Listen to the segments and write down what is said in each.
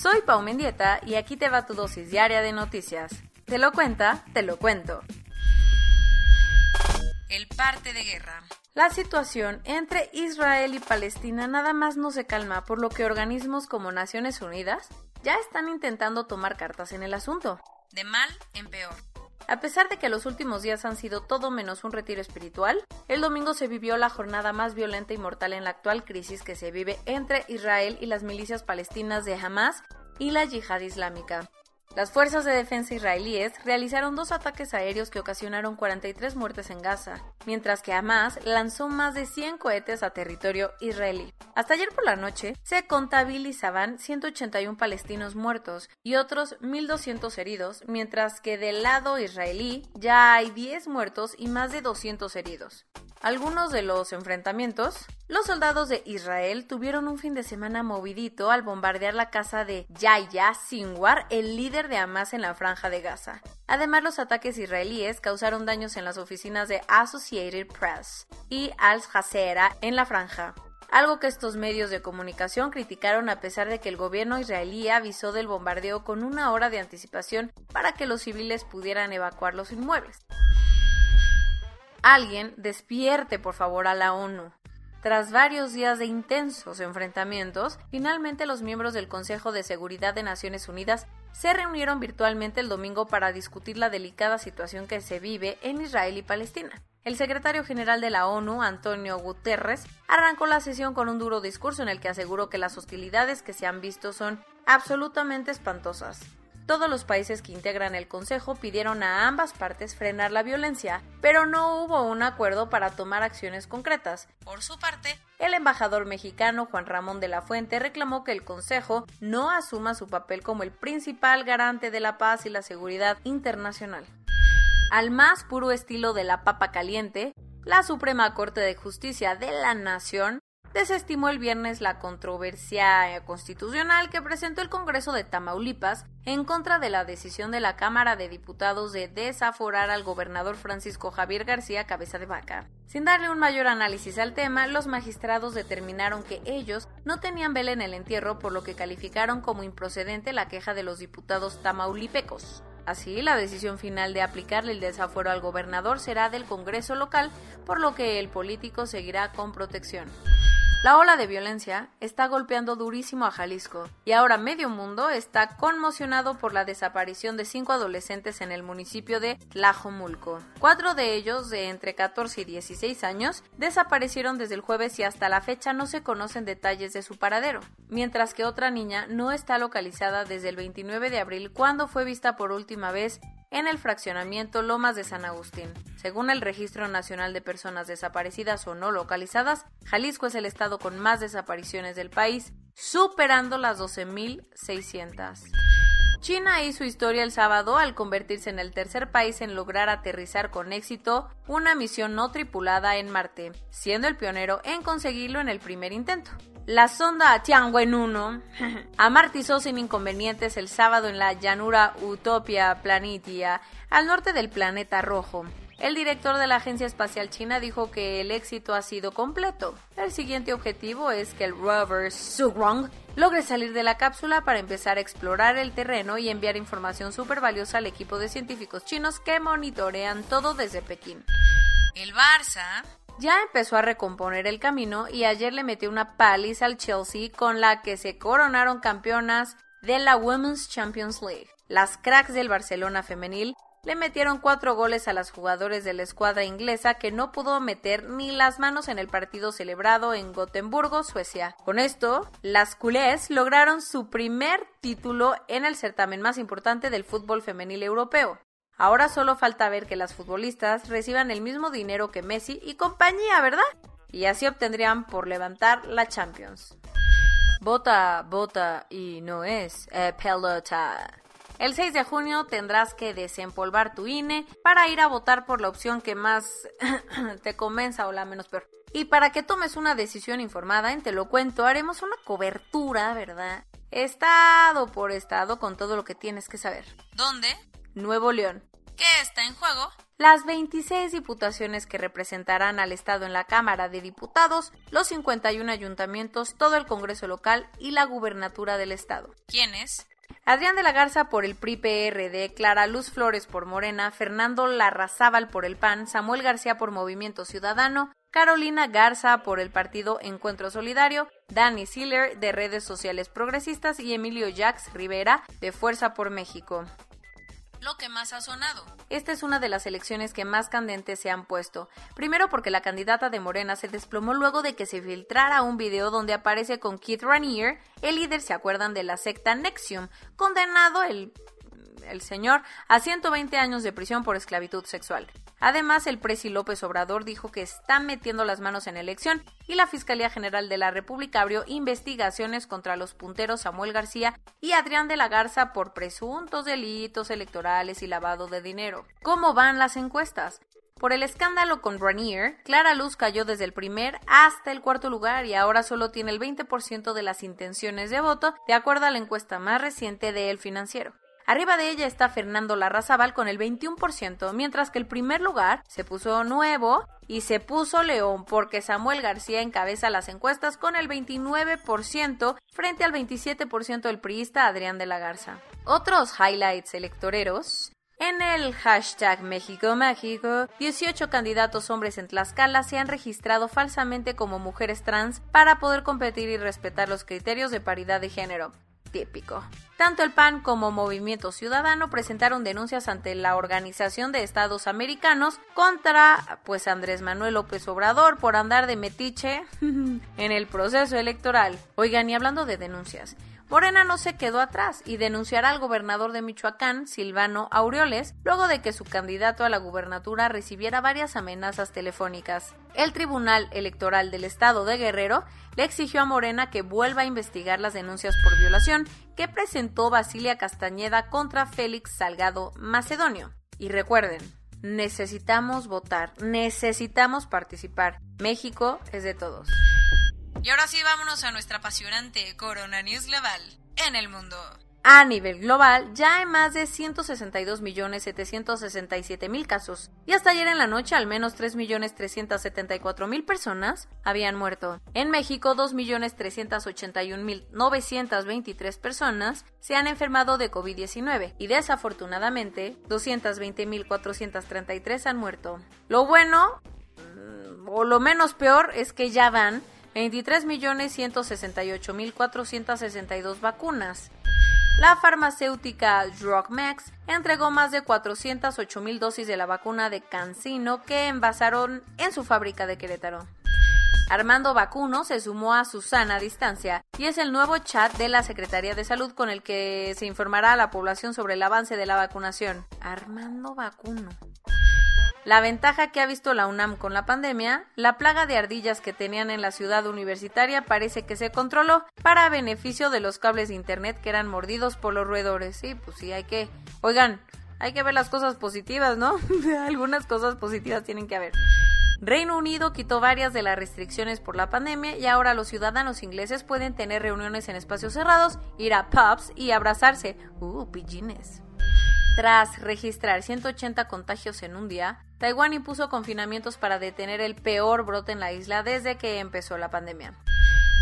Soy Pau Mendieta y aquí te va tu dosis diaria de noticias. Te lo cuenta, te lo cuento. El parte de guerra. La situación entre Israel y Palestina nada más no se calma, por lo que organismos como Naciones Unidas ya están intentando tomar cartas en el asunto. De mal en peor. A pesar de que los últimos días han sido todo menos un retiro espiritual, el domingo se vivió la jornada más violenta y mortal en la actual crisis que se vive entre Israel y las milicias palestinas de Hamas y la yihad islámica. Las fuerzas de defensa israelíes realizaron dos ataques aéreos que ocasionaron 43 muertes en Gaza, mientras que Hamas lanzó más de 100 cohetes a territorio israelí. Hasta ayer por la noche se contabilizaban 181 palestinos muertos y otros 1.200 heridos, mientras que del lado israelí ya hay 10 muertos y más de 200 heridos algunos de los enfrentamientos, los soldados de Israel tuvieron un fin de semana movidito al bombardear la casa de Yahya Sinwar, el líder de Hamas en la franja de Gaza. Además, los ataques israelíes causaron daños en las oficinas de Associated Press y Al Jazeera en la franja algo que estos medios de comunicación criticaron a pesar de que el gobierno israelí avisó del bombardeo con una hora de anticipación para que los civiles pudieran evacuar los inmuebles. Alguien despierte por favor a la ONU. Tras varios días de intensos enfrentamientos, finalmente los miembros del Consejo de Seguridad de Naciones Unidas se reunieron virtualmente el domingo para discutir la delicada situación que se vive en Israel y Palestina. El secretario general de la ONU, Antonio Guterres, arrancó la sesión con un duro discurso en el que aseguró que las hostilidades que se han visto son absolutamente espantosas. Todos los países que integran el Consejo pidieron a ambas partes frenar la violencia, pero no hubo un acuerdo para tomar acciones concretas. Por su parte, el embajador mexicano Juan Ramón de la Fuente reclamó que el Consejo no asuma su papel como el principal garante de la paz y la seguridad internacional. Al más puro estilo de la papa caliente, la Suprema Corte de Justicia de la Nación desestimó el viernes la controversia constitucional que presentó el Congreso de Tamaulipas en contra de la decisión de la Cámara de Diputados de desaforar al gobernador Francisco Javier García Cabeza de Vaca. Sin darle un mayor análisis al tema, los magistrados determinaron que ellos no tenían vela en el entierro, por lo que calificaron como improcedente la queja de los diputados tamaulipecos. Así, la decisión final de aplicarle el desafuero al gobernador será del Congreso local, por lo que el político seguirá con protección. La ola de violencia está golpeando durísimo a Jalisco y ahora medio mundo está conmocionado por la desaparición de cinco adolescentes en el municipio de Tlajomulco. Cuatro de ellos, de entre 14 y 16 años, desaparecieron desde el jueves y hasta la fecha no se conocen detalles de su paradero, mientras que otra niña no está localizada desde el 29 de abril cuando fue vista por última vez en el fraccionamiento Lomas de San Agustín. Según el Registro Nacional de Personas Desaparecidas o No Localizadas, Jalisco es el estado con más desapariciones del país, superando las 12.600. China hizo historia el sábado al convertirse en el tercer país en lograr aterrizar con éxito una misión no tripulada en Marte, siendo el pionero en conseguirlo en el primer intento. La sonda Tianwen-1 amartizó sin inconvenientes el sábado en la llanura Utopia Planitia, al norte del planeta rojo, el director de la Agencia Espacial China dijo que el éxito ha sido completo. El siguiente objetivo es que el rover Zhurong logre salir de la cápsula para empezar a explorar el terreno y enviar información súper valiosa al equipo de científicos chinos que monitorean todo desde Pekín. El Barça ya empezó a recomponer el camino y ayer le metió una paliza al Chelsea con la que se coronaron campeonas de la Women's Champions League. Las cracks del Barcelona femenil le metieron cuatro goles a las jugadores de la escuadra inglesa que no pudo meter ni las manos en el partido celebrado en Gotemburgo, Suecia. Con esto, las culés lograron su primer título en el certamen más importante del fútbol femenil europeo. Ahora solo falta ver que las futbolistas reciban el mismo dinero que Messi y compañía, ¿verdad? Y así obtendrían por levantar la Champions. Bota, bota y no es eh, pelota. El 6 de junio tendrás que desempolvar tu INE para ir a votar por la opción que más te convenza o la menos peor. Y para que tomes una decisión informada, en Te lo cuento, haremos una cobertura, ¿verdad? Estado por estado con todo lo que tienes que saber. ¿Dónde? Nuevo León. ¿Qué está en juego? Las 26 diputaciones que representarán al Estado en la Cámara de Diputados, los 51 ayuntamientos, todo el Congreso local y la gubernatura del Estado. ¿Quiénes? Adrián de la Garza por el PRI-PRD, Clara Luz Flores por Morena, Fernando Larrazábal por el PAN, Samuel García por Movimiento Ciudadano, Carolina Garza por el partido Encuentro Solidario, Danny Siller de Redes Sociales Progresistas y Emilio Jax Rivera de Fuerza por México lo que más ha sonado. Esta es una de las elecciones que más candentes se han puesto. Primero porque la candidata de Morena se desplomó luego de que se filtrara un video donde aparece con Keith Raniere, el líder, se acuerdan, de la secta Nexium, condenado el el señor a 120 años de prisión por esclavitud sexual. Además, el presi López Obrador dijo que está metiendo las manos en elección y la Fiscalía General de la República abrió investigaciones contra los punteros Samuel García y Adrián de la Garza por presuntos delitos electorales y lavado de dinero. ¿Cómo van las encuestas? Por el escándalo con Ranier, Clara Luz cayó desde el primer hasta el cuarto lugar y ahora solo tiene el 20% de las intenciones de voto, de acuerdo a la encuesta más reciente de El Financiero. Arriba de ella está Fernando Larrazabal con el 21%, mientras que el primer lugar se puso nuevo y se puso León porque Samuel García encabeza las encuestas con el 29% frente al 27% del priista Adrián de la Garza. Otros highlights electoreros en el hashtag México Mágico, 18 candidatos hombres en Tlaxcala se han registrado falsamente como mujeres trans para poder competir y respetar los criterios de paridad de género típico. Tanto el PAN como Movimiento Ciudadano presentaron denuncias ante la Organización de Estados Americanos contra pues Andrés Manuel López Obrador por andar de metiche en el proceso electoral. Oigan, y hablando de denuncias, Morena no se quedó atrás y denunciará al gobernador de Michoacán, Silvano Aureoles, luego de que su candidato a la gubernatura recibiera varias amenazas telefónicas. El Tribunal Electoral del Estado de Guerrero le exigió a Morena que vuelva a investigar las denuncias por violación que presentó Basilia Castañeda contra Félix Salgado Macedonio. Y recuerden, necesitamos votar, necesitamos participar. México es de todos. Y ahora sí, vámonos a nuestra apasionante Corona News Global en el mundo. A nivel global, ya hay más de 162.767.000 casos, y hasta ayer en la noche al menos 3.374.000 personas habían muerto. En México, 2.381.923 personas se han enfermado de COVID-19, y desafortunadamente, 220.433 han muerto. Lo bueno, mm, o lo menos peor, es que ya van 23.168.462 vacunas. La farmacéutica DrugMax entregó más de 408.000 dosis de la vacuna de Cancino que envasaron en su fábrica de Querétaro. Armando Vacuno se sumó a Susana Distancia y es el nuevo chat de la Secretaría de Salud con el que se informará a la población sobre el avance de la vacunación. Armando Vacuno. La ventaja que ha visto la UNAM con la pandemia, la plaga de ardillas que tenían en la ciudad universitaria parece que se controló para beneficio de los cables de internet que eran mordidos por los roedores. Sí, pues sí, hay que... Oigan, hay que ver las cosas positivas, ¿no? Algunas cosas positivas tienen que haber. Reino Unido quitó varias de las restricciones por la pandemia y ahora los ciudadanos ingleses pueden tener reuniones en espacios cerrados, ir a pubs y abrazarse. Uh, pillines. Tras registrar 180 contagios en un día, Taiwán impuso confinamientos para detener el peor brote en la isla desde que empezó la pandemia.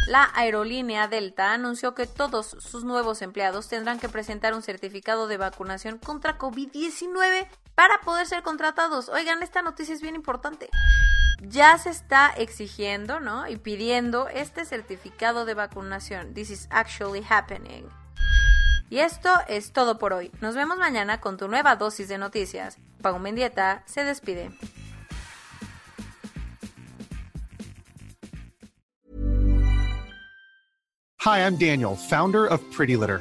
La aerolínea Delta anunció que todos sus nuevos empleados tendrán que presentar un certificado de vacunación contra COVID-19 para poder ser contratados. Oigan, esta noticia es bien importante. Ya se está exigiendo, ¿no? Y pidiendo este certificado de vacunación. This is actually happening. Y esto es todo por hoy. Nos vemos mañana con tu nueva dosis de noticias. Pau Mendieta se despide. Hi, I'm Daniel, founder of Pretty Litter.